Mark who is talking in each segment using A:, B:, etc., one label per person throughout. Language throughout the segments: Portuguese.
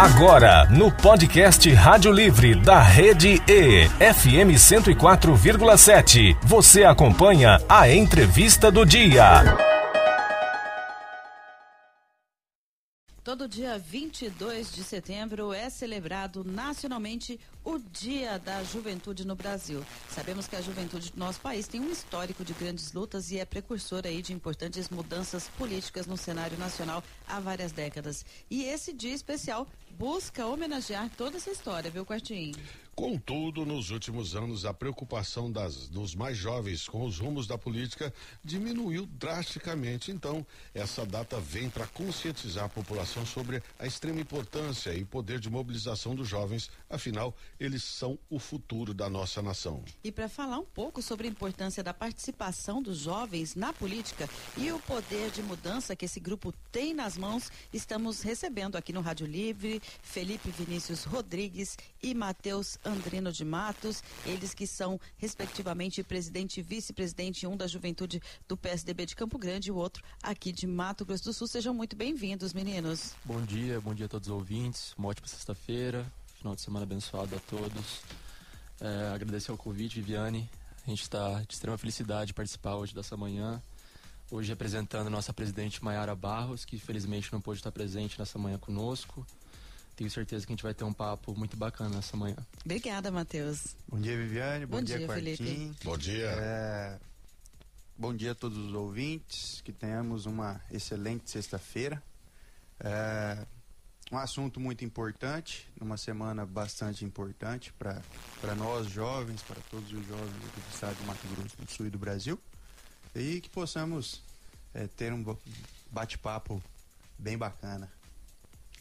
A: Agora, no podcast Rádio Livre da Rede E, FM 104,7, você acompanha a entrevista do dia.
B: Todo dia 22 de setembro é celebrado nacionalmente o Dia da Juventude no Brasil. Sabemos que a juventude do nosso país tem um histórico de grandes lutas e é precursora aí de importantes mudanças políticas no cenário nacional há várias décadas. E esse dia especial busca homenagear toda essa história, viu, Quartinho?
C: Contudo, nos últimos anos, a preocupação das, dos mais jovens com os rumos da política diminuiu drasticamente. Então, essa data vem para conscientizar a população sobre a extrema importância e poder de mobilização dos jovens. Afinal, eles são o futuro da nossa nação.
B: E para falar um pouco sobre a importância da participação dos jovens na política e o poder de mudança que esse grupo tem nas mãos, estamos recebendo aqui no Rádio Livre Felipe Vinícius Rodrigues e Matheus Andrino de Matos, eles que são, respectivamente, presidente e vice-presidente, um da juventude do PSDB de Campo Grande e o outro aqui de Mato Grosso do Sul. Sejam muito bem-vindos, meninos.
D: Bom dia, bom dia a todos os ouvintes. Uma ótima sexta-feira, final de semana abençoado a todos. É, agradecer o convite, Viviane. A gente está de extrema felicidade de participar hoje dessa manhã. Hoje representando nossa presidente Maiara Barros, que felizmente não pôde estar presente nessa manhã conosco tenho certeza que a gente vai ter um papo muito bacana nessa manhã.
B: Obrigada, Matheus.
E: Bom dia, Viviane. Bom,
B: bom
E: dia,
B: dia
E: Felipe.
C: Bom dia.
E: É... Bom dia a todos os ouvintes. Que tenhamos uma excelente sexta-feira. É... Um assunto muito importante, numa semana bastante importante para nós jovens, para todos os jovens do estado de Mato Grosso do Sul e do Brasil. E que possamos é, ter um bate-papo bem bacana.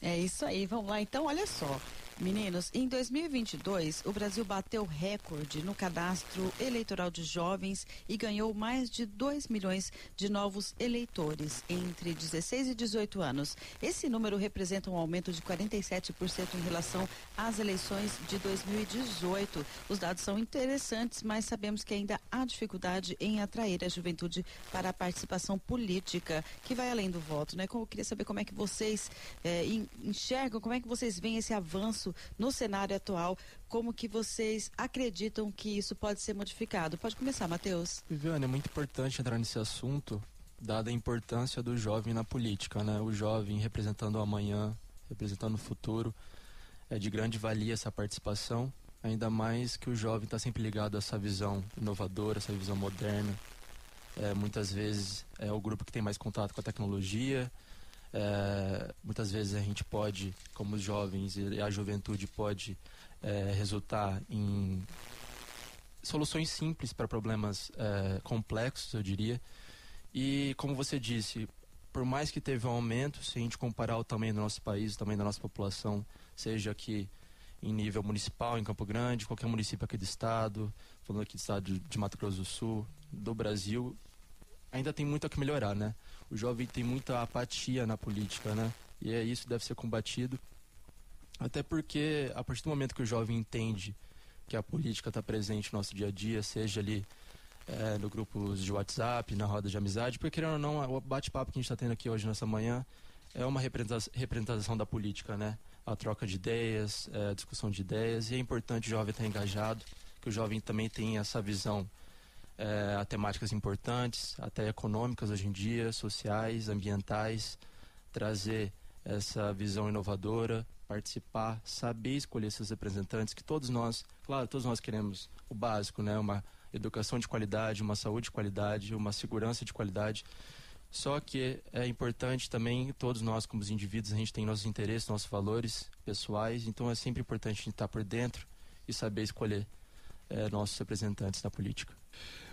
B: É isso aí, vamos lá. Então, olha só. Meninos, em 2022, o Brasil bateu recorde no cadastro eleitoral de jovens e ganhou mais de 2 milhões de novos eleitores entre 16 e 18 anos. Esse número representa um aumento de 47% em relação às eleições de 2018. Os dados são interessantes, mas sabemos que ainda há dificuldade em atrair a juventude para a participação política, que vai além do voto, né? Eu queria saber como é que vocês é, enxergam, como é que vocês veem esse avanço isso no cenário atual, como que vocês acreditam que isso pode ser modificado? Pode começar, Matheus.
D: Viviane, é muito importante entrar nesse assunto, dada a importância do jovem na política, né? O jovem representando o amanhã, representando o futuro, é de grande valia essa participação, ainda mais que o jovem está sempre ligado a essa visão inovadora, essa visão moderna. É, muitas vezes é o grupo que tem mais contato com a tecnologia, é, muitas vezes a gente pode, como os jovens e a juventude pode é, resultar em soluções simples para problemas é, complexos, eu diria. E como você disse, por mais que teve um aumento, se a gente comparar o tamanho do nosso país, o tamanho da nossa população, seja aqui em nível municipal, em Campo Grande, qualquer município aqui do estado, falando aqui do estado de Mato Grosso do Sul, do Brasil, ainda tem muito a que melhorar, né? o jovem tem muita apatia na política, né? E é isso deve ser combatido. Até porque, a partir do momento que o jovem entende que a política está presente no nosso dia a dia, seja ali é, no grupos de WhatsApp, na roda de amizade, porque querendo ou não, o bate-papo que a gente está tendo aqui hoje nessa manhã é uma representação da política, né? A troca de ideias, é, a discussão de ideias, e é importante o jovem estar engajado, que o jovem também tenha essa visão é, a temáticas importantes, até econômicas hoje em dia, sociais, ambientais, trazer essa visão inovadora, participar, saber escolher seus representantes, que todos nós, claro, todos nós queremos o básico, né? Uma educação de qualidade, uma saúde de qualidade, uma segurança de qualidade. Só que é importante também, todos nós como indivíduos, a gente tem nossos interesses, nossos valores pessoais, então é sempre importante a gente estar por dentro e saber escolher é, nossos representantes na política.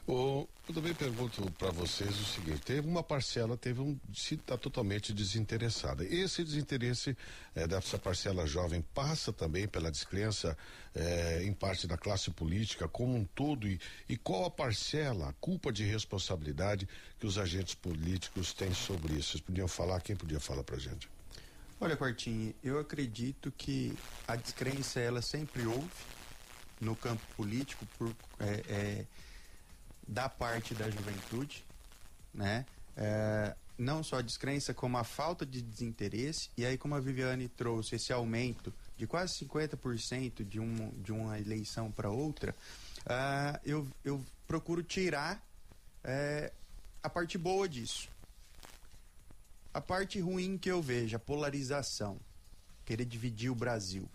C: Eu também pergunto para vocês o seguinte: teve uma parcela, teve um se está totalmente desinteressada. Esse desinteresse é, dessa parcela jovem passa também pela descrença é, em parte da classe política como um todo e, e qual a parcela, a culpa de responsabilidade que os agentes políticos têm sobre isso? Vocês podiam falar? Quem podia falar para gente?
E: Olha, Quartinho, eu acredito que a descrença ela sempre houve no campo político por, é, é, da parte da juventude, né? É, não só a descrença, como a falta de desinteresse, e aí como a Viviane trouxe esse aumento de quase 50% de, um, de uma eleição para outra, uh, eu, eu procuro tirar uh, a parte boa disso. A parte ruim que eu vejo, a polarização, querer dividir o Brasil.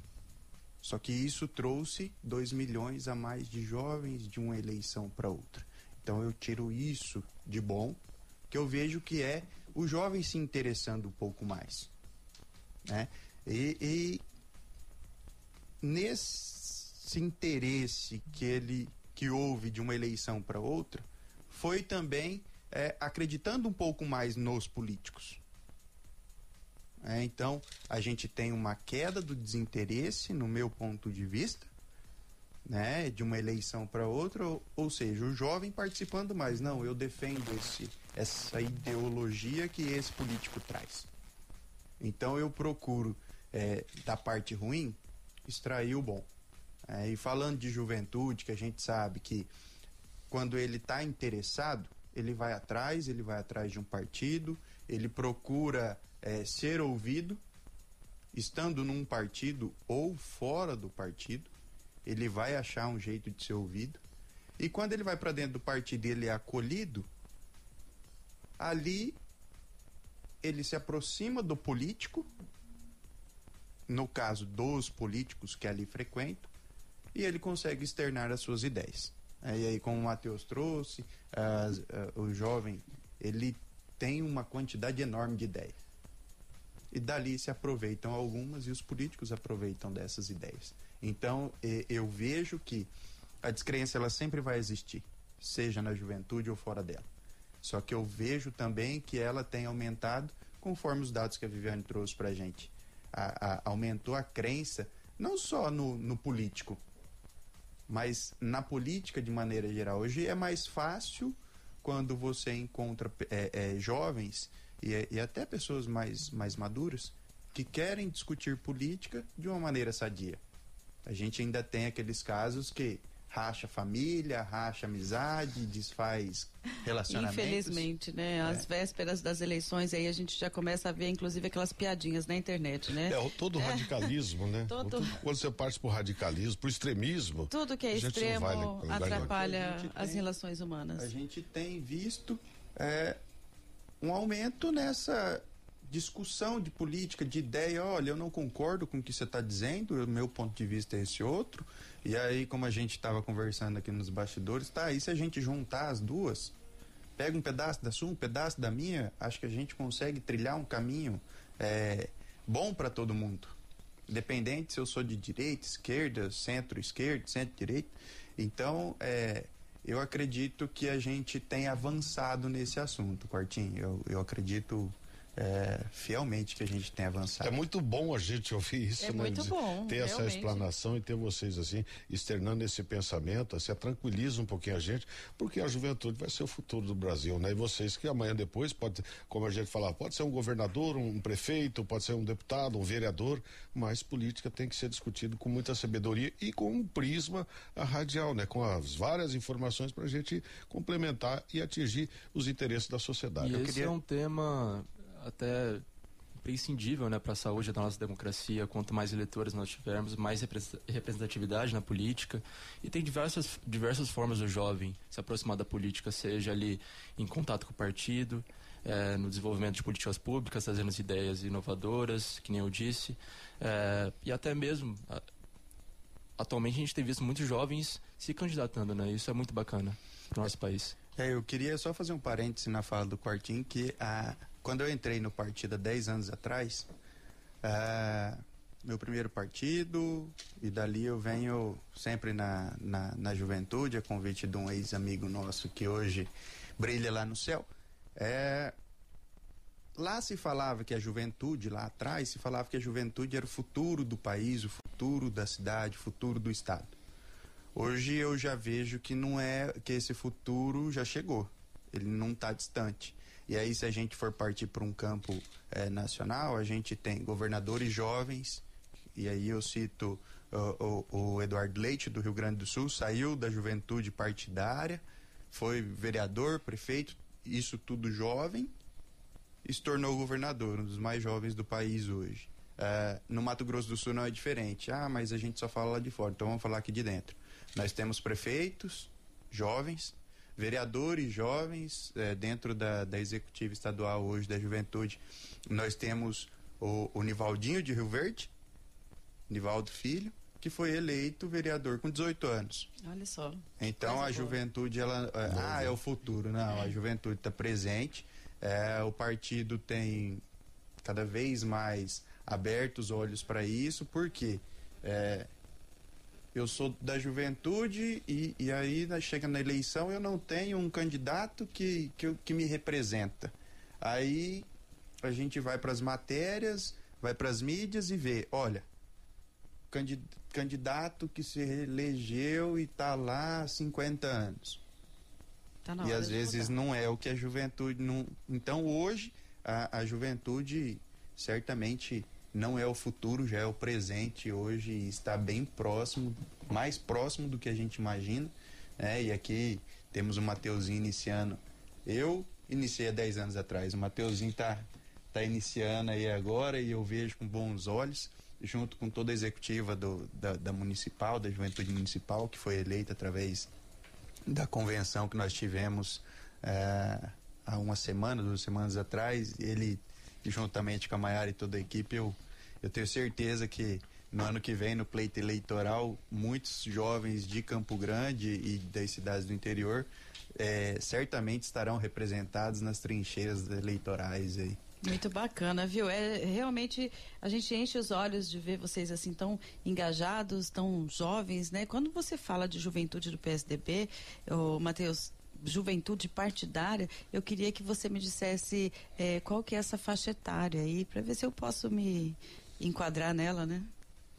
E: Só que isso trouxe 2 milhões a mais de jovens de uma eleição para outra. Então eu tiro isso de bom, que eu vejo que é o jovem se interessando um pouco mais. Né? E, e nesse interesse que ele que houve de uma eleição para outra, foi também é, acreditando um pouco mais nos políticos. É, então, a gente tem uma queda do desinteresse, no meu ponto de vista, né, de uma eleição para outra, ou, ou, seja, o jovem participando mais. Não, eu defendo esse, essa ideologia que esse político traz. Então, eu procuro, é, da parte ruim, extrair o bom. É, e falando de juventude, que a gente sabe que quando ele está interessado, ele vai atrás, ele vai atrás de um partido, ele procura é, ser ouvido, estando num partido ou fora do partido, ele vai achar um jeito de ser ouvido. E quando ele vai para dentro do partido e ele é acolhido, ali ele se aproxima do político, no caso dos políticos que ali frequentam, e ele consegue externar as suas ideias. E aí, como o Matheus trouxe, uh, uh, o jovem, ele tem uma quantidade enorme de ideias. E dali se aproveitam algumas e os políticos aproveitam dessas ideias. Então, eu vejo que a descrença ela sempre vai existir, seja na juventude ou fora dela. Só que eu vejo também que ela tem aumentado conforme os dados que a Viviane trouxe para a gente. aumentou a crença, não só no, no político, mas na política de maneira geral. Hoje é mais fácil quando você encontra é, é, jovens e, e, até pessoas mais, mais maduras que querem discutir política de uma maneira sadia. A gente ainda tem aqueles casos que racha família, racha amizade, desfaz relacionamentos.
B: Infelizmente, né? Às é. vésperas das eleições aí a gente já começa a ver, inclusive, aquelas piadinhas na internet, né?
C: É, todo o é. radicalismo, né? Todo... Quando você parte pro radicalismo, pro extremismo.
B: Tudo que é extremo atrapalha as relações humanas.
E: A gente tem visto é, um aumento nessa discussão de política, de ideia, olha, eu não concordo com o que você está dizendo, o meu ponto de vista é esse outro. E aí, como a gente estava conversando aqui nos bastidores, tá, e se a gente juntar as duas, pega um pedaço da sua, um pedaço da minha, acho que a gente consegue trilhar um caminho é, bom para todo mundo. Independente se eu sou de direita, esquerda, centro-esquerda, centro-direita. Então, é, eu acredito que a gente tem avançado nesse assunto, Quartinho. Eu, eu acredito é, fielmente que a gente tem avançado.
C: É muito bom a gente ouvir isso,
B: é
C: né?
B: Muito bom,
C: ter
B: realmente.
C: essa explanação e ter vocês assim, externando esse pensamento, assim, tranquiliza um pouquinho a gente, porque a juventude vai ser o futuro do Brasil, né? E vocês que amanhã depois pode, como a gente falava, pode ser um governador, um prefeito, pode ser um deputado, um vereador, mas política tem que ser discutido com muita sabedoria e com um prisma radial, né? Com as várias informações para a gente complementar e atingir os interesses da sociedade.
D: E esse queria... é um tema até imprescindível né, para a saúde da nossa democracia. Quanto mais eleitores nós tivermos, mais representatividade na política. E tem diversas, diversas formas do jovem se aproximar da política, seja ali em contato com o partido, é, no desenvolvimento de políticas públicas, trazendo ideias inovadoras, que nem eu disse, é, e até mesmo. Atualmente a gente tem visto muitos jovens se candidatando, né? Isso é muito bacana para o nosso país.
E: É, eu queria só fazer um parêntese na fala do Quartinho, que a, quando eu entrei no partido há 10 anos atrás, uh, meu primeiro partido, e dali eu venho sempre na, na, na juventude, a convite de um ex-amigo nosso que hoje brilha lá no céu. É, lá se falava que a juventude, lá atrás, se falava que a juventude era o futuro do país, o futuro da cidade, o futuro do Estado. Hoje eu já vejo que não é, que esse futuro já chegou, ele não está distante. E aí, se a gente for partir para um campo é, nacional, a gente tem governadores jovens, e aí eu cito uh, o, o Eduardo Leite, do Rio Grande do Sul, saiu da juventude partidária, foi vereador, prefeito, isso tudo jovem, e se tornou governador, um dos mais jovens do país hoje. Uh, no Mato Grosso do Sul não é diferente. Ah, mas a gente só fala lá de fora, então vamos falar aqui de dentro. Nós temos prefeitos jovens, vereadores jovens é, dentro da, da executiva estadual hoje da juventude. Nós temos o, o Nivaldinho de Rio Verde, Nivaldo Filho, que foi eleito vereador com 18 anos.
B: Olha só.
E: Então a boa. juventude, ela. É, ah, é o futuro. Não, a juventude está presente. É, o partido tem cada vez mais aberto os olhos para isso, porque é, eu sou da juventude e, e aí chega na eleição eu não tenho um candidato que, que, que me representa. Aí a gente vai para as matérias, vai para as mídias e vê, olha, candidato que se elegeu e está lá há 50 anos. Tá e às vezes votar. não é o que a juventude não. Então hoje a, a juventude certamente não é o futuro, já é o presente hoje e está bem próximo, mais próximo do que a gente imagina. Né? E aqui temos o Mateuzinho iniciando. Eu iniciei há 10 anos atrás, o Mateuzinho está tá iniciando aí agora e eu vejo com bons olhos junto com toda a executiva do, da, da, municipal, da juventude municipal, que foi eleita através da convenção que nós tivemos é, há uma semana, duas semanas atrás. Ele, juntamente com a Maiara e toda a equipe, eu, eu tenho certeza que no ano que vem, no pleito eleitoral, muitos jovens de Campo Grande e das cidades do interior é, certamente estarão representados nas trincheiras eleitorais aí.
B: Muito bacana, viu? É realmente a gente enche os olhos de ver vocês assim tão engajados, tão jovens, né? Quando você fala de juventude do PSDB, o Matheus, juventude partidária, eu queria que você me dissesse é, qual que é essa faixa etária aí, para ver se eu posso me enquadrar nela, né?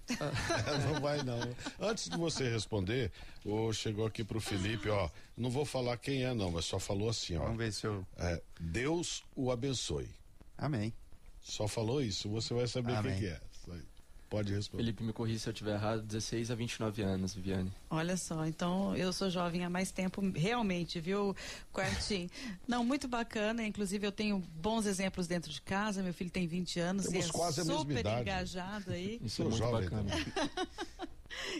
C: não vai não. Antes de você responder, o chegou aqui pro Felipe, ó. Não vou falar quem é não, mas só falou assim, ó.
E: Vamos ver se eu.
C: É, Deus o abençoe.
E: Amém.
C: Só falou isso, você vai saber o que, que é. Pode responder.
D: Felipe, me corri se eu estiver errado, 16 a 29 anos, Viviane.
B: Olha só, então eu sou jovem há mais tempo, realmente, viu, Quartim? Não, muito bacana, inclusive eu tenho bons exemplos dentro de casa, meu filho tem 20 anos
C: Temos
B: e é
C: quase
B: super engajado aí.
D: Isso é muito jovem, bacana.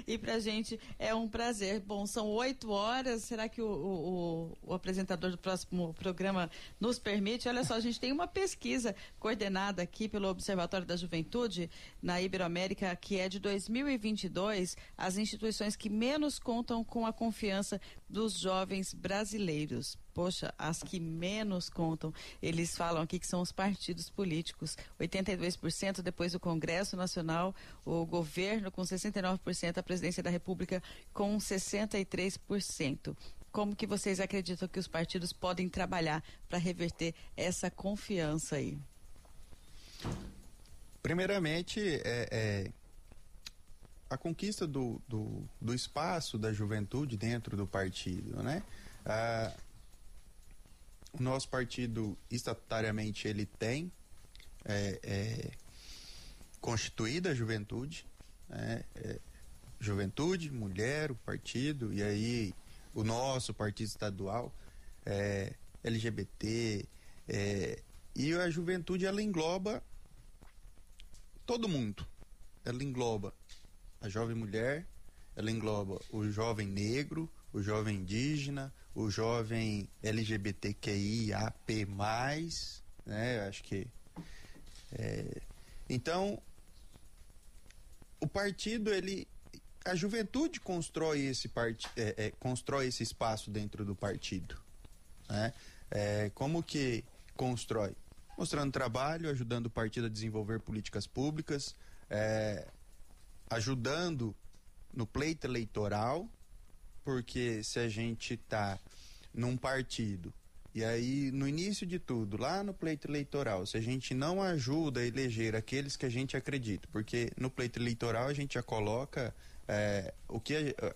B: e pra gente é um prazer. Bom, são oito horas. Será que o, o, o, apresentador do próximo programa nos permite? Olha só, a gente tem uma pesquisa coordenada aqui pelo Observatório da Juventude na Iberoamérica, que é de 2022, as instituições que menos contam com a confiança dos jovens brasileiros poxa, as que menos contam, eles falam aqui que são os partidos políticos. 82% depois do Congresso Nacional, o governo com 69%, a presidência da República com 63%. Como que vocês acreditam que os partidos podem trabalhar para reverter essa confiança aí?
E: Primeiramente, é, é, a conquista do, do, do, espaço da juventude dentro do partido, né? Ah, o nosso partido, estatutariamente, ele tem é, é, constituída a juventude, né? é, juventude, mulher, o partido, e aí o nosso partido estadual, é, LGBT, é, e a juventude ela engloba todo mundo. Ela engloba a jovem mulher, ela engloba o jovem negro, o jovem indígena, o jovem LGBTQIAP+, né? Acho que é, então o partido ele a juventude constrói esse part, é, é, constrói esse espaço dentro do partido, né? É, como que constrói? Mostrando trabalho, ajudando o partido a desenvolver políticas públicas, é, ajudando no pleito eleitoral, porque se a gente está num partido e aí, no início de tudo, lá no pleito eleitoral, se a gente não ajuda a eleger aqueles que a gente acredita, porque no pleito eleitoral a gente já coloca é, o que a,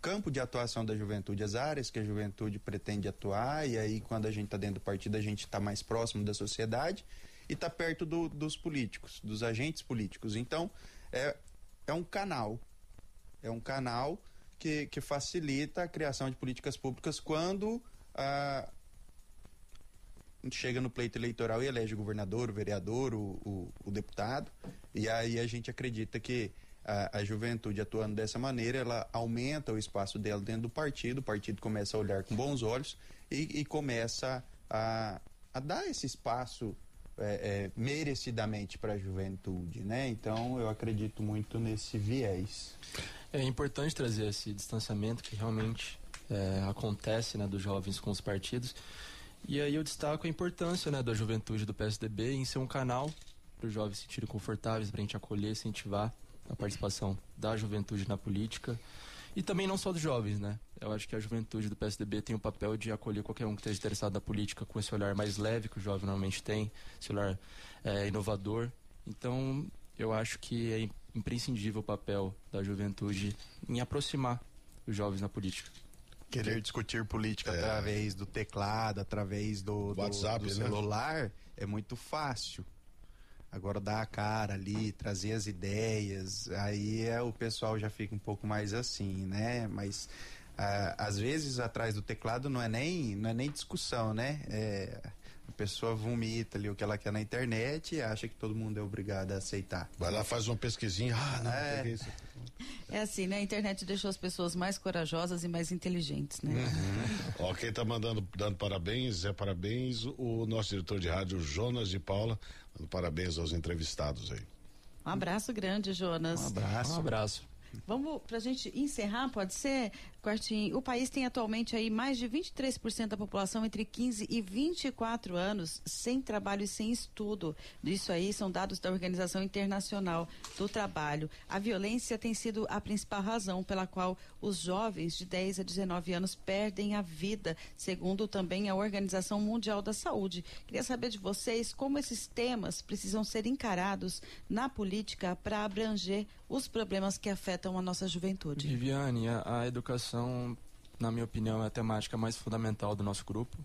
E: campo de atuação da juventude, as áreas que a juventude pretende atuar, e aí quando a gente está dentro do partido, a gente está mais próximo da sociedade e está perto do, dos políticos, dos agentes políticos. Então, é, é um canal. É um canal que, que facilita a criação de políticas públicas quando ah, chega no pleito eleitoral e elege o governador, o vereador, o, o, o deputado, e aí a gente acredita que a, a, juventude atuando dessa maneira, ela aumenta o espaço dela dentro do partido, o partido começa a olhar com bons olhos e, e começa a, a dar esse espaço é, é, merecidamente para a juventude, né? Então eu acredito muito nesse viés.
D: É importante trazer esse distanciamento que realmente é, acontece, né, dos jovens com os partidos. E aí eu destaco a importância, né, da juventude do PSDB em ser um canal para os jovens se sentirem confortáveis, para a gente acolher, incentivar a participação da juventude na política e também não só dos jovens, né? Eu acho que a juventude do PSDB tem o papel de acolher qualquer um que esteja interessado na política com esse olhar mais leve que o jovem normalmente tem, esse olhar é, inovador. Então, eu acho que é imprescindível o papel da juventude em aproximar os jovens na política.
E: Querer discutir política é. através do teclado, através do, do, WhatsApp, do né? celular, né? é muito fácil. Agora dar a cara ali, trazer as ideias, aí é, o pessoal já fica um pouco mais assim, né? Mas ah, às vezes atrás do teclado não é nem, não é nem discussão, né? É, a pessoa vomita ali o que ela quer na internet e acha que todo mundo é obrado a aceitar.
C: Vai lá, faz uma pesquisinha. Ah, não, é. isso.
B: É assim, né? A internet deixou as pessoas mais corajosas e mais inteligentes, né?
C: Uhum. Ó, quem tá mandando, dando parabéns, é parabéns o nosso diretor de rádio, Jonas de Paula, dando parabéns aos entrevistados aí.
B: Um abraço grande, Jonas.
D: Um abraço. Um abraço.
B: Vamos, para a gente encerrar, pode ser, Quartinho? O país tem atualmente aí mais de 23% da população entre 15 e 24 anos sem trabalho e sem estudo. Isso aí são dados da Organização Internacional do Trabalho. A violência tem sido a principal razão pela qual os jovens de 10 a 19 anos perdem a vida, segundo também a Organização Mundial da Saúde. Queria saber de vocês como esses temas precisam ser encarados na política para abranger os problemas que afetam a nossa juventude.
D: Viviane, a, a educação, na minha opinião, é a temática mais fundamental do nosso grupo.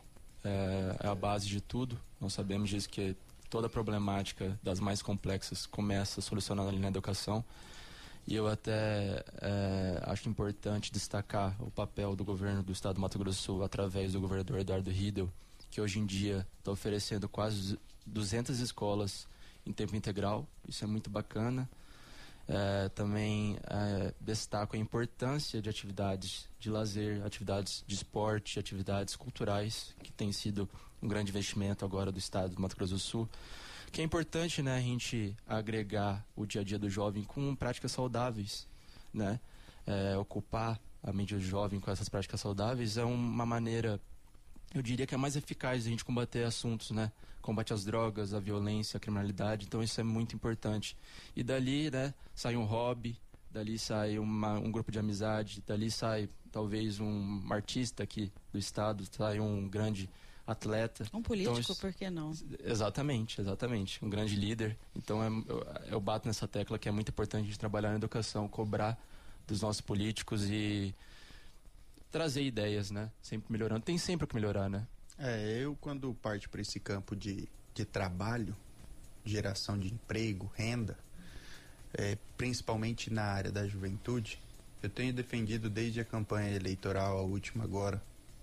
D: É, é, a base de tudo. Nós sabemos disso que toda problemática das mais complexas começa solucionando ali na educação. E eu até é, acho importante destacar o papel do governo do estado do Mato Grosso do Sul através do governador Eduardo Riedel, que hoje em dia está oferecendo quase 200 escolas em tempo integral. Isso é muito bacana. É, também é, destaco a importância de atividades de lazer, atividades de esporte, atividades culturais, que tem sido um grande investimento agora do estado do Mato Grosso do Sul. Que é importante né, a gente agregar o dia a dia do jovem com práticas saudáveis, né? É, ocupar a do jovem com essas práticas saudáveis é uma maneira eu diria que é mais eficaz a gente combater assuntos, né? Combate às drogas, à violência, à criminalidade. Então isso é muito importante. E dali, né, sai um hobby, dali sai uma, um grupo de amizade, dali sai talvez um artista aqui do estado, sai um grande atleta.
B: Um político, então, por que não?
D: Exatamente, exatamente. Um grande líder. Então é, eu, eu bato nessa tecla que é muito importante a gente trabalhar na educação, cobrar dos nossos políticos e trazer ideias, né? Sempre melhorando. Tem sempre o que melhorar, né?
E: É, eu quando parto para esse campo de, de trabalho, geração de emprego, renda, é, principalmente na área da juventude, eu tenho defendido desde a campanha eleitoral, a última agora,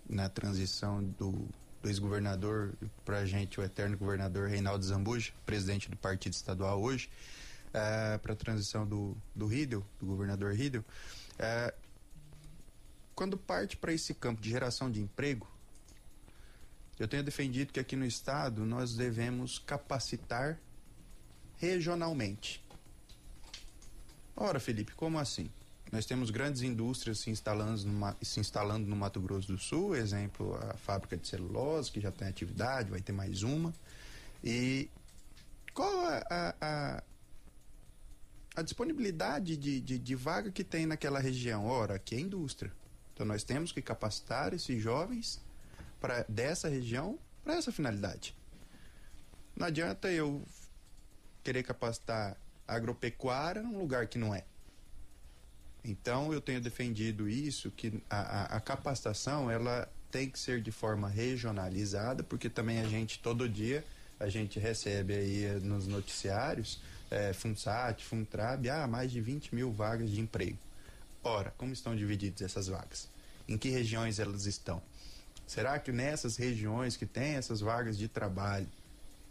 E: na transição do, do ex-governador para a gente, o eterno governador Reinaldo Zambuja, presidente do partido estadual hoje, é, para a transição do, do Riedel, do governador Riedel, é, quando parte para esse campo de geração de emprego, eu tenho defendido que aqui no estado nós devemos capacitar regionalmente. Ora, Felipe, como assim? Nós temos grandes indústrias se instalando, no, se instalando no Mato Grosso do Sul, exemplo, a fábrica de celulose, que já tem atividade, vai ter mais uma. E qual a, a, a, a disponibilidade de, de, de vaga que tem naquela região? Ora, aqui é indústria. Então nós temos que capacitar esses jovens para dessa região para essa finalidade. Não adianta eu querer capacitar agropecuária num lugar que não é. Então eu tenho defendido isso que a, a, a capacitação ela tem que ser de forma regionalizada, porque também a gente todo dia a gente recebe aí nos noticiários é, FUNSAT, FUNTRAB, ah, mais de 20 mil vagas de emprego. Ora, como estão divididas essas vagas? Em que regiões elas estão? Será que nessas regiões que tem essas vagas de trabalho,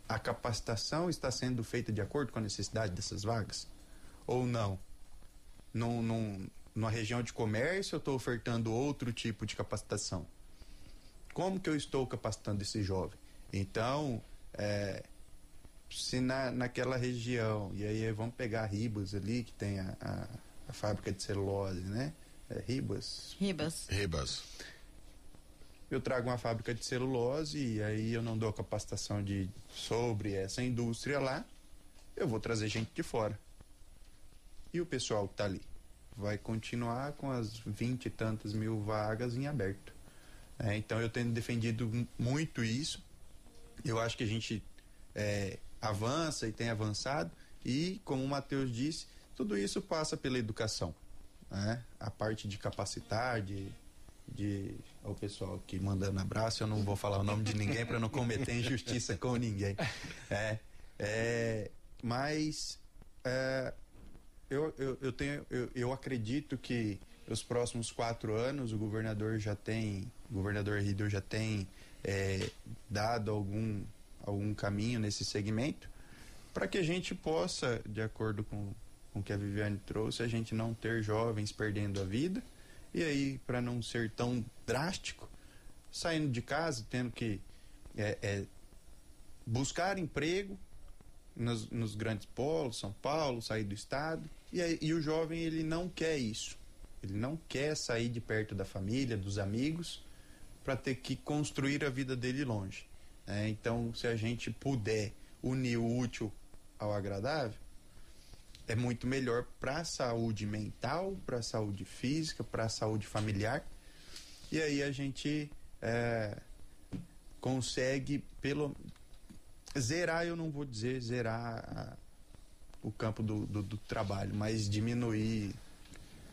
E: a capacitação está sendo feita de acordo com a necessidade dessas vagas? Ou não? Num, num, numa região de comércio, eu estou ofertando outro tipo de capacitação. Como que eu estou capacitando esse jovem? Então, é, se na, naquela região, e aí vamos pegar Ribas ali, que tem a, a, a fábrica de celulose, né? É, Ribas?
B: Ribas.
C: Ribas.
E: Eu trago uma fábrica de celulose e aí eu não dou capacitação de, sobre essa indústria lá, eu vou trazer gente de fora. E o pessoal que está ali? Vai continuar com as vinte e tantas mil vagas em aberto. É, então eu tenho defendido muito isso. Eu acho que a gente é, avança e tem avançado. E, como o Matheus disse, tudo isso passa pela educação. Né? A parte de capacitar, de, de o pessoal aqui mandando abraço, eu não vou falar o nome de ninguém para não cometer injustiça com ninguém. É, é, mas é, eu, eu, eu, tenho, eu, eu acredito que os próximos quatro anos o governador já tem, o governador Riddle já tem é, dado algum, algum caminho nesse segmento para que a gente possa, de acordo com, com o que a Viviane trouxe, a gente não ter jovens perdendo a vida e aí para não ser tão drástico, saindo de casa, tendo que é, é, buscar emprego nos, nos, grandes polos, São Paulo, sair do estado, e, aí, e o jovem ele não quer isso. Ele não quer sair de perto da família, dos amigos, para ter que construir a vida dele longe. Né? Então, se a gente puder unir o útil ao agradável, é muito melhor para a saúde mental, para a saúde física, para a saúde familiar. E aí a gente é, consegue, pelo. Zerar, eu não vou dizer zerar a, o campo do, do, do trabalho, mas diminuir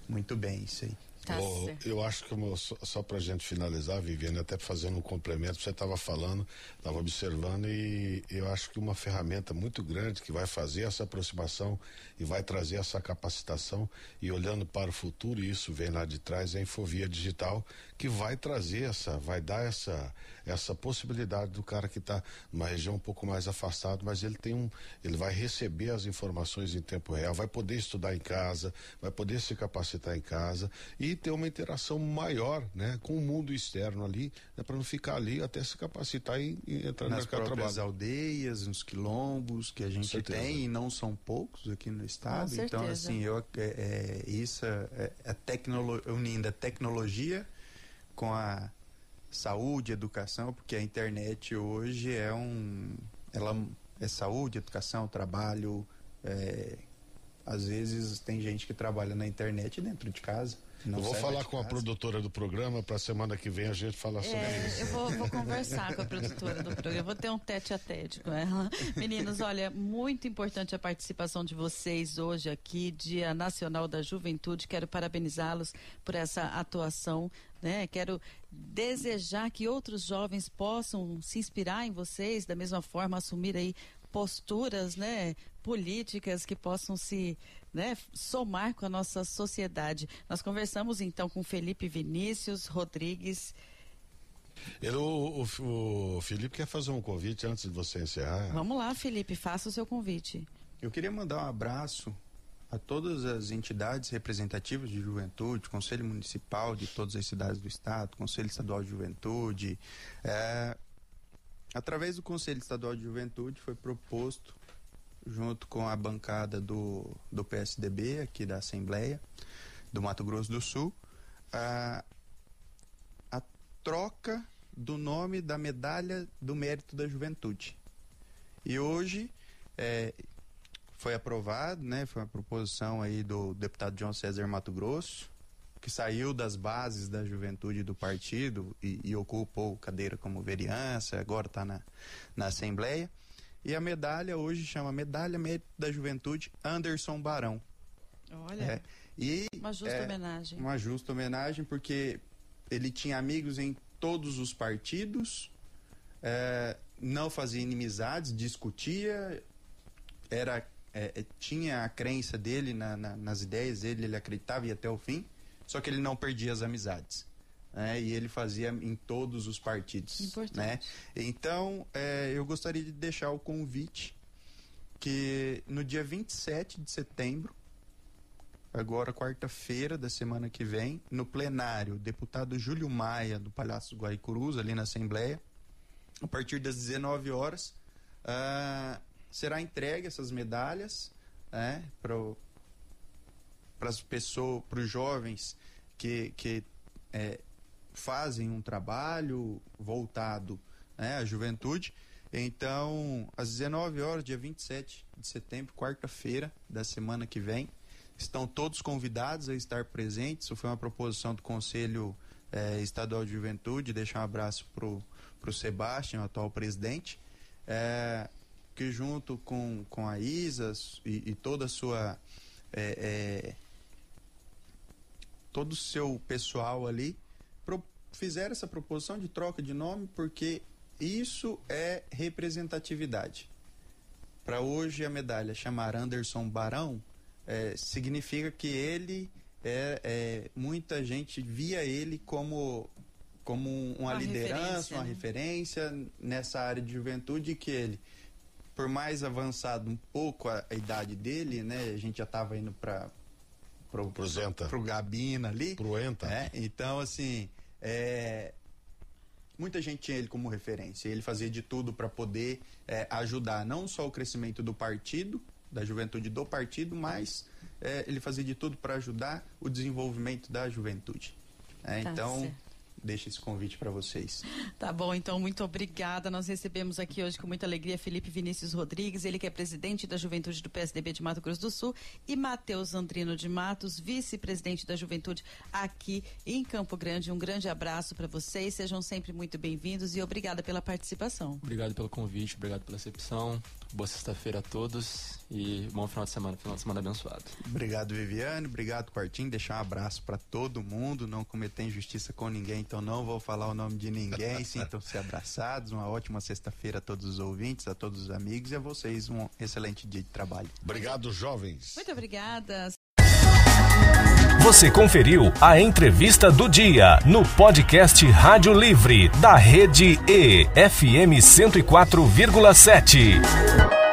E: muito bem isso aí.
C: Tá oh, eu acho que só, só para gente finalizar, Viviane, até fazendo um complemento, você estava falando, estava observando e eu acho que uma ferramenta muito grande que vai fazer essa aproximação e vai trazer essa capacitação e olhando para o futuro, e isso vem lá de trás, é a Infovia Digital, que vai trazer essa, vai dar essa, essa possibilidade do cara que está numa região um pouco mais afastado, mas ele tem um, ele vai receber as informações em tempo real, vai poder estudar em casa, vai poder se capacitar em casa e ter uma interação maior, né, com o mundo externo ali, né, para não ficar ali até se capacitar e, e entrar
E: nas próprias aldeias, nos quilombos que a gente tem e não são poucos aqui no estado. Então assim, eu é, é isso é, é a tecnolo, unindo a tecnologia com a saúde, educação, porque a internet hoje é um ela é saúde, educação, trabalho, é, às vezes tem gente que trabalha na internet dentro de casa.
C: Não eu vou falar com a produtora do programa para semana que vem a gente falar sobre
B: é,
C: isso.
B: Eu vou, vou, conversar com a produtora do programa, vou ter um tete a tete com ela. Meninos, olha, muito importante a participação de vocês hoje aqui, Dia Nacional da Juventude. Quero parabenizá-los por essa atuação. Né? Quero desejar que outros jovens possam se inspirar em vocês, da mesma forma, assumir aí posturas, né, políticas que possam se né, somar com a nossa sociedade. Nós conversamos então com Felipe Vinícius Rodrigues.
C: Ele, o, o, o, Felipe quer fazer um convite antes de você encerrar.
B: Vamos lá, Felipe, faça o seu convite.
E: Eu queria mandar um abraço a todas as entidades representativas de juventude, Conselho Municipal de todas as cidades do Estado, Conselho Estadual de Juventude. É, através do Conselho Estadual de Juventude foi proposto junto com a bancada do, do PSDB aqui da Assembleia do Mato Grosso do Sul, a, a troca do nome da medalha do mérito da juventude. E hoje é, foi aprovado, né, foi uma proposição aí do deputado João César Mato Grosso, que saiu das bases da juventude do partido e, e ocupou cadeira como vereança, agora está na, na Assembleia. E a medalha hoje chama Medalha Mérito da Juventude Anderson Barão.
B: Olha. É, e uma justa é, homenagem.
E: Uma justa homenagem porque ele tinha amigos em todos os partidos, é, não fazia inimizades, discutia, era é, é, tinha a crença dele na, na, nas ideias dele, ele acreditava e até o fim, só que ele não perdia as amizades. Né, e ele fazia em todos os partidos.
B: Importante.
E: Né? Então, é, eu gostaria de deixar o convite que no dia 27 de setembro, agora quarta-feira da semana que vem, no plenário, o deputado Júlio Maia, do Palácio Guaicurus, ali na Assembleia, a partir das 19 horas, ah, será entregue essas medalhas né, para as pessoas, para os jovens que, que é, fazem um trabalho voltado né, à juventude. Então, às 19 horas, dia 27 de setembro, quarta-feira da semana que vem, estão todos convidados a estar presentes. Isso foi uma proposição do Conselho eh, Estadual de Juventude. Deixar um abraço para o Sebastião, atual presidente, eh, que junto com, com a Isa e, e toda a sua. Eh, todo o seu pessoal ali fizeram essa proposição de troca de nome porque isso é representatividade. Para hoje a medalha chamar Anderson Barão é, significa que ele é, é, muita gente via ele como como uma, uma liderança, uma né? referência nessa área de juventude que ele por mais avançado um pouco a, a idade dele, né, a gente já estava indo para
C: pro, pro
E: pro Gabina ali,
C: pro Enta.
E: Né? Então assim, é, muita gente tinha ele como referência. Ele fazia de tudo para poder é, ajudar não só o crescimento do partido, da juventude do partido, mas é, ele fazia de tudo para ajudar o desenvolvimento da juventude. É, tá então, deixo esse convite para vocês.
B: Tá bom, então muito obrigada. Nós recebemos aqui hoje com muita alegria Felipe Vinícius Rodrigues, ele que é presidente da Juventude do PSDB de Mato Grosso do Sul, e Matheus Andrino de Matos, vice-presidente da Juventude aqui em Campo Grande. Um grande abraço para vocês, sejam sempre muito bem-vindos e obrigada pela participação.
D: Obrigado pelo convite, obrigado pela recepção. Boa sexta-feira a todos e bom final de semana, final de semana abençoado.
E: Obrigado, Viviane. Obrigado, Quartinho. Deixar um abraço para todo mundo. Não cometer injustiça com ninguém, então não vou falar o nome de ninguém. Sintam-se abraçados. Uma ótima sexta-feira a todos os ouvintes, a todos os amigos e a vocês um excelente dia de trabalho.
C: Obrigado, jovens.
B: Muito obrigada.
A: Você conferiu a entrevista do dia no podcast Rádio Livre da Rede E FM 104,7.